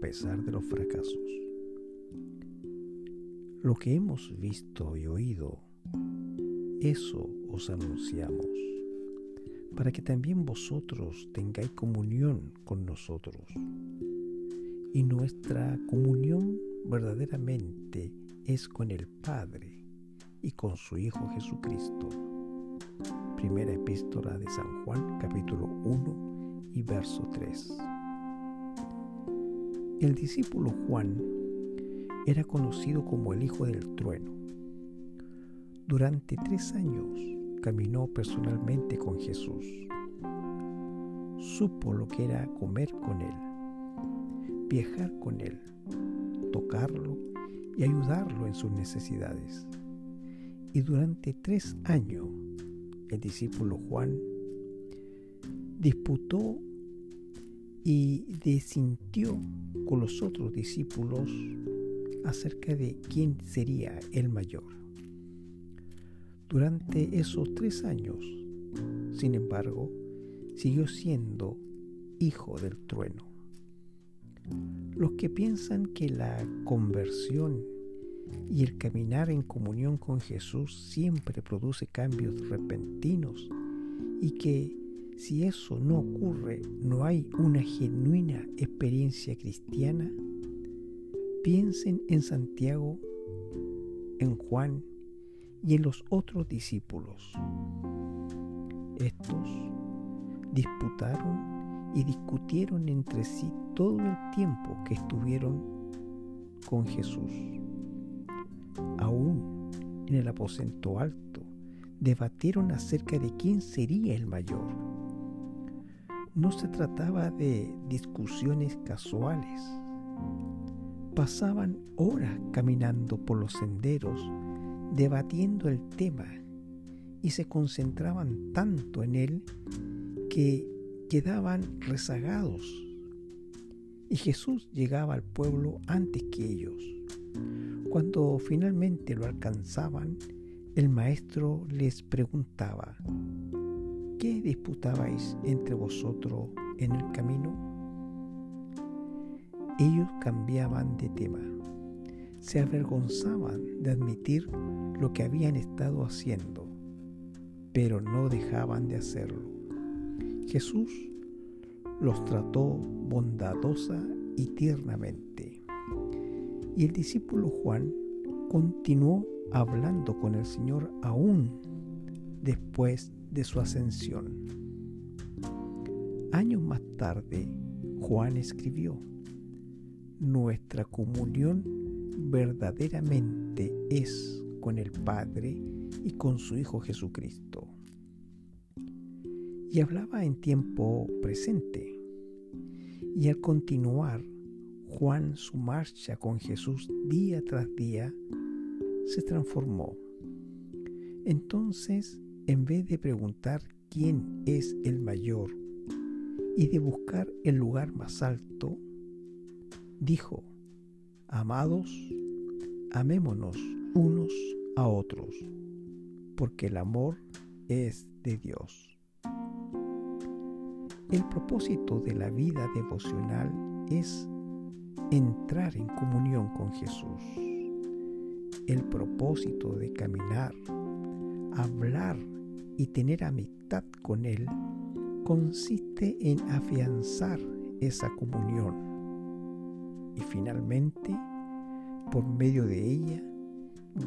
pesar de los fracasos. Lo que hemos visto y oído, eso os anunciamos, para que también vosotros tengáis comunión con nosotros. Y nuestra comunión verdaderamente es con el Padre y con su Hijo Jesucristo. Primera epístola de San Juan capítulo 1 y verso 3. El discípulo Juan era conocido como el Hijo del Trueno. Durante tres años caminó personalmente con Jesús. Supo lo que era comer con Él, viajar con Él, tocarlo y ayudarlo en sus necesidades. Y durante tres años el discípulo Juan disputó y desintió con los otros discípulos acerca de quién sería el mayor. Durante esos tres años, sin embargo, siguió siendo hijo del trueno. Los que piensan que la conversión y el caminar en comunión con Jesús siempre produce cambios repentinos y que si eso no ocurre, no hay una genuina experiencia cristiana. Piensen en Santiago, en Juan y en los otros discípulos. Estos disputaron y discutieron entre sí todo el tiempo que estuvieron con Jesús. Aún en el aposento alto, debatieron acerca de quién sería el mayor no se trataba de discusiones casuales. Pasaban horas caminando por los senderos, debatiendo el tema, y se concentraban tanto en él que quedaban rezagados. Y Jesús llegaba al pueblo antes que ellos. Cuando finalmente lo alcanzaban, el maestro les preguntaba, ¿qué disputabais entre vosotros en el camino? Ellos cambiaban de tema, se avergonzaban de admitir lo que habían estado haciendo, pero no dejaban de hacerlo. Jesús los trató bondadosa y tiernamente. Y el discípulo Juan continuó hablando con el Señor aún después de su ascensión. Años más tarde, Juan escribió, Nuestra comunión verdaderamente es con el Padre y con su Hijo Jesucristo. Y hablaba en tiempo presente. Y al continuar Juan su marcha con Jesús día tras día, se transformó. Entonces en vez de preguntar quién es el mayor y de buscar el lugar más alto, dijo, Amados, amémonos unos a otros, porque el amor es de Dios. El propósito de la vida devocional es entrar en comunión con Jesús. El propósito de caminar, hablar y tener amistad con Él consiste en afianzar esa comunión y finalmente, por medio de ella,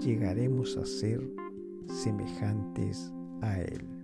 llegaremos a ser semejantes a Él.